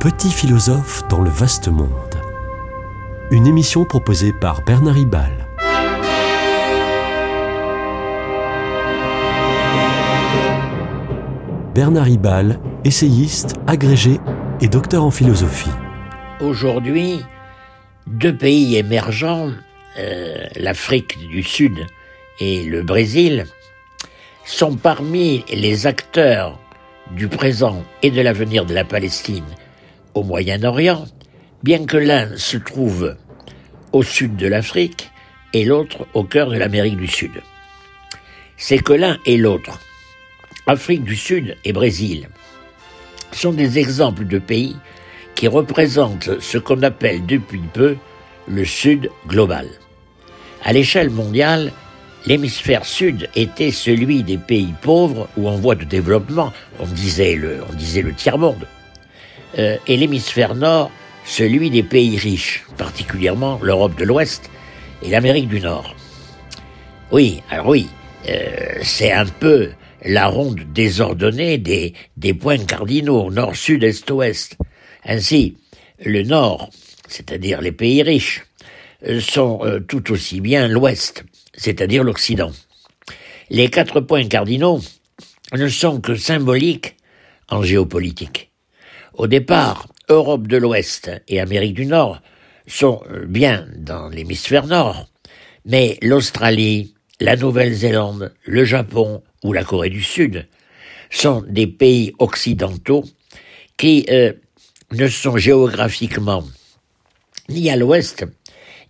Petit philosophe dans le vaste monde. Une émission proposée par Bernard Ribal. Bernard Ribal, essayiste, agrégé et docteur en philosophie. Aujourd'hui, deux pays émergents, euh, l'Afrique du Sud et le Brésil, sont parmi les acteurs du présent et de l'avenir de la Palestine au Moyen-Orient, bien que l'un se trouve au sud de l'Afrique et l'autre au cœur de l'Amérique du Sud. C'est que l'un et l'autre, Afrique du Sud et Brésil, sont des exemples de pays qui représentent ce qu'on appelle depuis peu le Sud global. À l'échelle mondiale, l'hémisphère sud était celui des pays pauvres ou en voie de développement, on disait le, on disait le tiers-monde, euh, et l'hémisphère nord celui des pays riches, particulièrement l'Europe de l'Ouest et l'Amérique du Nord. Oui, alors oui, euh, c'est un peu la ronde désordonnée des, points cardinaux, nord, sud, est, ouest. Ainsi, le nord, c'est-à-dire les pays riches, euh, sont euh, tout aussi bien l'ouest, c'est-à-dire l'Occident. Les quatre points cardinaux ne sont que symboliques en géopolitique. Au départ, Europe de l'Ouest et Amérique du Nord sont euh, bien dans l'hémisphère nord, mais l'Australie, la Nouvelle-Zélande, le Japon ou la Corée du Sud sont des pays occidentaux qui euh, ne sont géographiquement ni à l'ouest,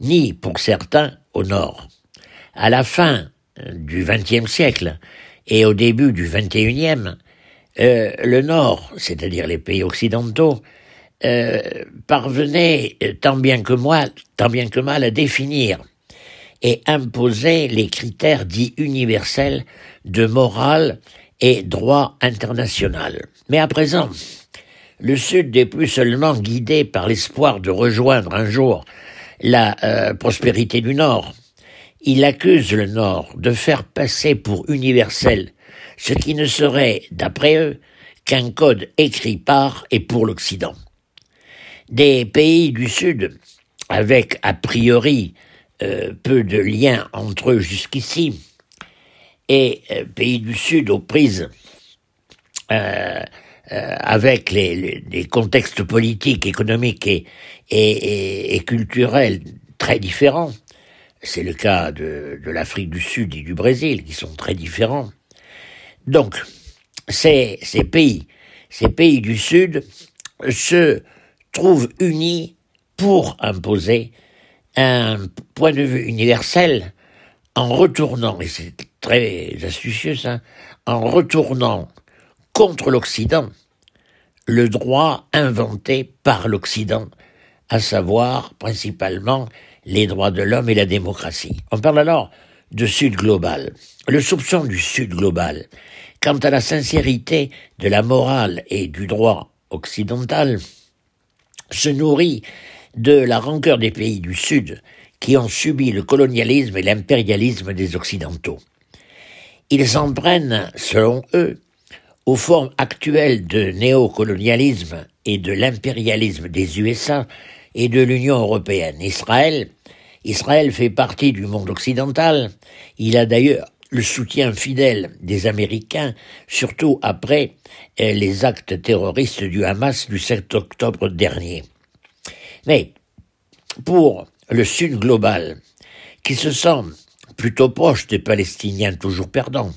ni pour certains au nord. À la fin euh, du XXe siècle et au début du XXIe, euh, le nord, c'est-à-dire les pays occidentaux, euh, parvenait tant bien que moi, tant bien que mal à définir et imposer les critères dits universels de morale et droit international. Mais à présent, le Sud n'est plus seulement guidé par l'espoir de rejoindre un jour la euh, prospérité du Nord. Il accuse le Nord de faire passer pour universel ce qui ne serait, d'après eux, qu'un code écrit par et pour l'Occident. Des pays du Sud, avec a priori euh, peu de liens entre eux jusqu'ici, et euh, pays du Sud aux prises euh, avec les, contextes politiques, économiques et, culturels très différents. C'est le cas de l'Afrique du Sud et du Brésil, qui sont très différents. Donc, ces, pays, ces pays du Sud se trouvent unis pour imposer un point de vue universel en retournant, et c'est très astucieux ça, en retournant contre l'Occident le droit inventé par l'Occident, à savoir principalement les droits de l'homme et la démocratie. On parle alors de Sud global. Le soupçon du Sud global, quant à la sincérité de la morale et du droit occidental, se nourrit de la rancœur des pays du Sud qui ont subi le colonialisme et l'impérialisme des Occidentaux. Ils s'en prennent, selon eux, aux formes actuelles de néocolonialisme et de l'impérialisme des USA et de l'Union européenne. Israël, Israël fait partie du monde occidental. Il a d'ailleurs le soutien fidèle des Américains, surtout après euh, les actes terroristes du Hamas du 7 octobre dernier. Mais pour le Sud global, qui se sent plutôt proche des Palestiniens toujours perdants,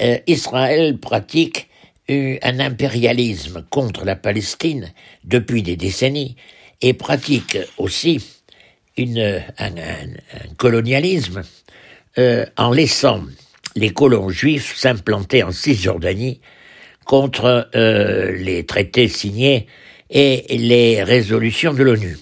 euh, Israël pratique un impérialisme contre la Palestine depuis des décennies et pratique aussi un, colonialisme euh, en laissant les colons juifs s'implanter en Cisjordanie contre euh, les traités signés et les résolutions de l'ONU.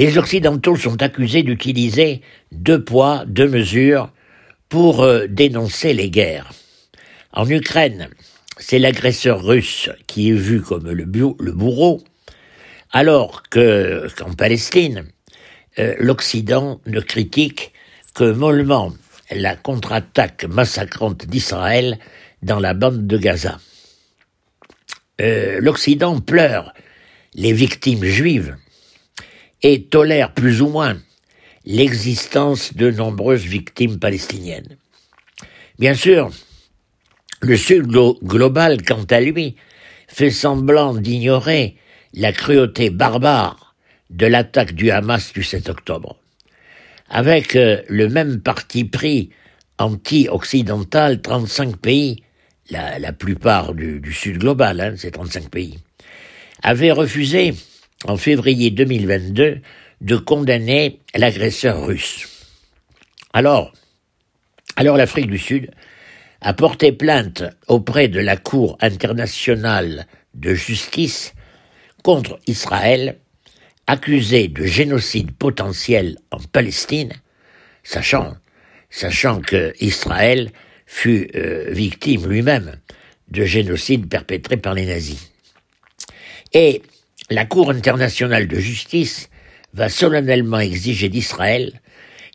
Les Occidentaux sont accusés d'utiliser deux poids, deux mesures pour euh, dénoncer les guerres. En Ukraine, c'est l'agresseur russe qui est vu comme le, bourreau, alors que qu'en Palestine, euh, l'Occident ne critique que mollement la contre-attaque massacrante d'Israël dans la bande de Gaza. Euh, L'Occident pleure les victimes juives et tolère plus ou moins l'existence de nombreuses victimes palestiniennes. Bien sûr, le Sud global, quant à lui, fait semblant d'ignorer la cruauté barbare de l'attaque du Hamas du 7 octobre. Avec euh, le même parti pris anti-occidental, 35 pays, la, plupart du, Sud global, hein, ces 35 pays, avaient refusé en février 2022 de condamner l'agresseur russe. Alors, alors l'Afrique du Sud a porté plainte auprès de la Cour internationale de justice contre Israël, accusé de génocide potentiel en Palestine, sachant, sachant que Israël fut euh, victime lui-même de génocide perpétré par les nazis. Et la Cour internationale de justice va solennellement exiger d'Israël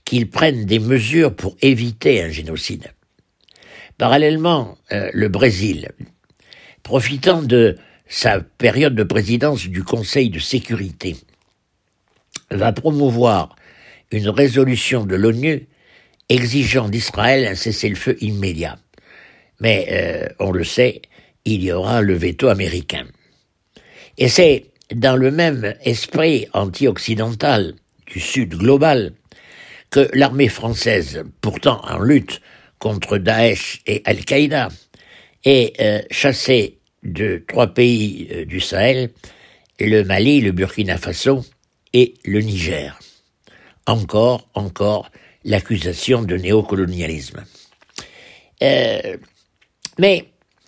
qu'il prenne des mesures pour éviter un génocide. Parallèlement, euh, le Brésil, profitant de sa période de présidence du Conseil de sécurité, va promouvoir une résolution de l'ONU exigeant d'Israël un cessez-le-feu immédiat. Mais, euh, on le sait, il y aura le veto américain. Et c'est dans le même esprit anti-occidental du Sud global que l'armée française, pourtant en lutte contre Daesh et Al-Qaïda, est euh, chassée de trois pays euh, du Sahel, le Mali, le Burkina Faso et le Niger. Encore, encore, l'accusation de néocolonialisme. Euh, mais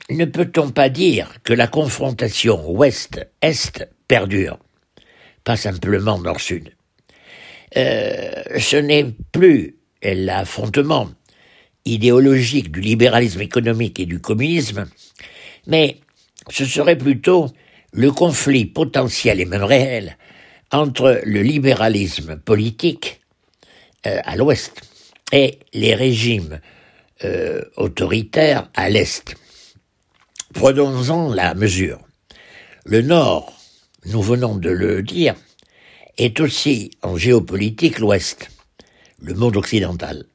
ne peut-on pas dire que la confrontation Ouest-Est perdure, pas simplement Nord-Sud. Euh, ce n'est plus l'affrontement idéologique du libéralisme économique et du communisme, mais ce serait plutôt le conflit potentiel et même réel entre le libéralisme politique euh, à l'ouest et les régimes euh, autoritaires à l'est. Prenons-en la mesure. Le Nord nous venons de le dire, est aussi en géopolitique l'Ouest, le monde occidental.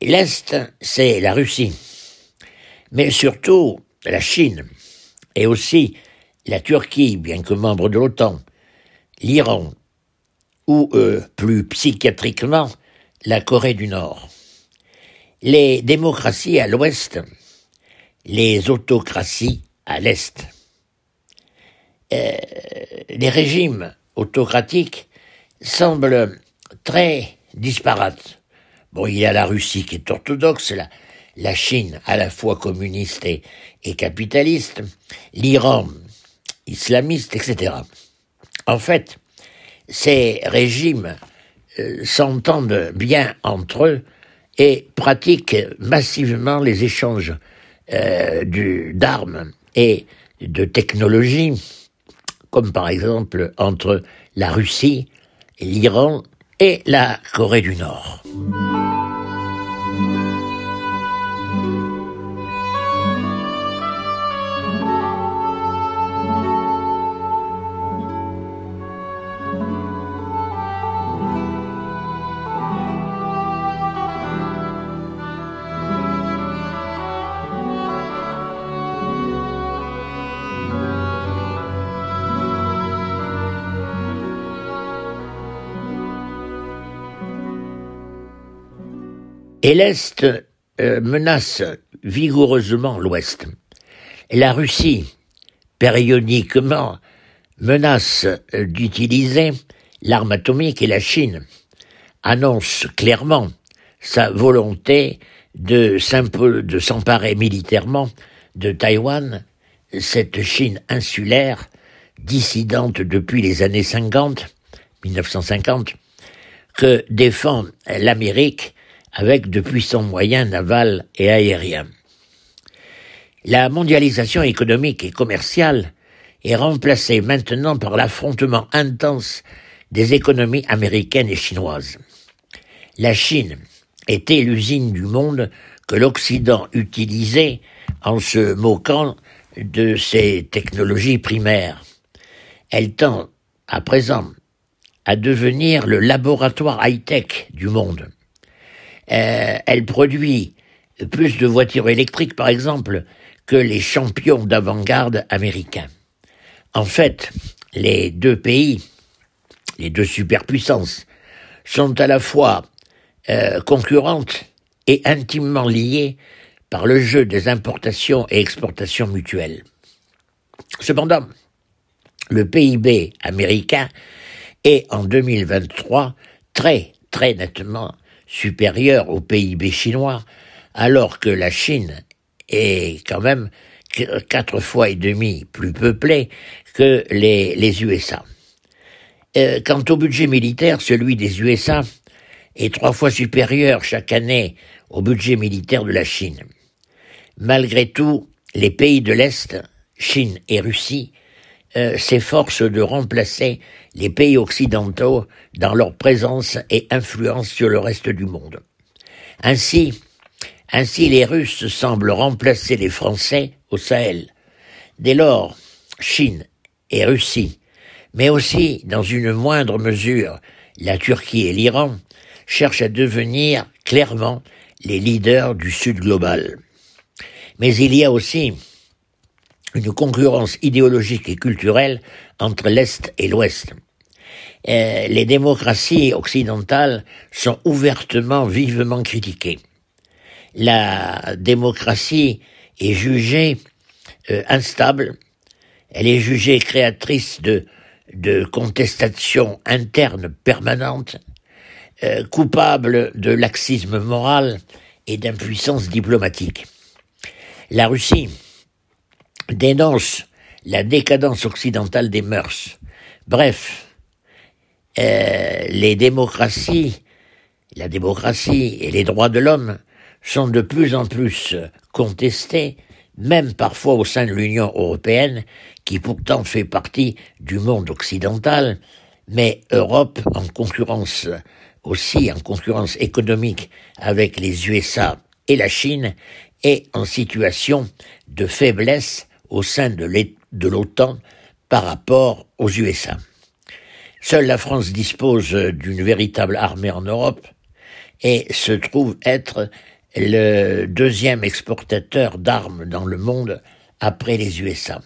L'Est, c'est la Russie, mais surtout la Chine, et aussi la Turquie, bien que membre de l'OTAN, l'Iran, ou euh, plus psychiatriquement, la Corée du Nord. Les démocraties à l'Ouest, les autocraties à l'Est. Euh, les régimes autocratiques semblent très disparates. Bon, il y a la Russie qui est orthodoxe, la, Chine à la fois communiste et, capitaliste, l'Iran islamiste, etc. En fait, ces régimes euh, s'entendent bien entre eux et pratiquent massivement les échanges euh, d'armes et de technologies comme par exemple entre la Russie, l'Iran et la Corée du Nord. Et l'Est euh, menace vigoureusement l'Ouest. La Russie, périodiquement, menace euh, d'utiliser l'arme atomique et la Chine annonce clairement sa volonté de s'emparer militairement de Taïwan, cette Chine insulaire, dissidente depuis les années 50, 1950, que défend l'Amérique avec de puissants moyens navals et aériens. La mondialisation économique et commerciale est remplacée maintenant par l'affrontement intense des économies américaines et chinoises. La Chine était l'usine du monde que l'Occident utilisait en se moquant de ses technologies primaires. Elle tend à présent à devenir le laboratoire high-tech du monde. Euh, elle produit plus de voitures électriques, par exemple, que les champions d'avant-garde américains. En fait, les deux pays, les deux superpuissances, sont à la fois euh, concurrentes et intimement liées par le jeu des importations et exportations mutuelles. Cependant, le PIB américain est en 2023 très très nettement supérieur au PIB chinois, alors que la Chine est quand même quatre fois et demi plus peuplée que les, USA. Euh, quant au budget militaire, celui des USA est trois fois supérieur chaque année au budget militaire de la Chine. Malgré tout, les pays de l'Est, Chine et Russie, euh, s'efforcent de remplacer les pays occidentaux dans leur présence et influence sur le reste du monde. Ainsi, ainsi les Russes semblent remplacer les Français au Sahel. Dès lors, Chine et Russie, mais aussi, dans une moindre mesure, la Turquie et l'Iran, cherchent à devenir clairement les leaders du Sud global. Mais il y a aussi une concurrence idéologique et culturelle entre l'Est et l'Ouest. Euh, les démocraties occidentales sont ouvertement, vivement critiquées. La démocratie est jugée euh, instable, elle est jugée créatrice de, contestations internes permanentes, euh, coupable de laxisme moral et d'impuissance diplomatique. La Russie, dénonce la décadence occidentale des mœurs. Bref, euh, les démocraties, la démocratie et les droits de l'homme sont de plus en plus contestés, même parfois au sein de l'Union européenne, qui pourtant fait partie du monde occidental, mais Europe en concurrence aussi en concurrence économique avec les USA et la Chine est en situation de faiblesse au sein de l'OTAN par rapport aux USA. Seule la France dispose d'une véritable armée en Europe et se trouve être le deuxième exportateur d'armes dans le monde après les USA.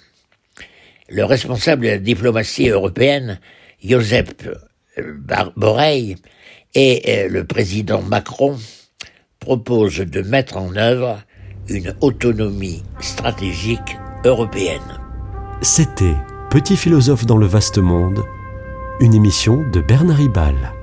Le responsable de la diplomatie européenne, Joseph Borrell, et le président Macron proposent de mettre en œuvre une autonomie stratégique C'était Petit philosophe dans le vaste monde, une émission de Bernard Ribal.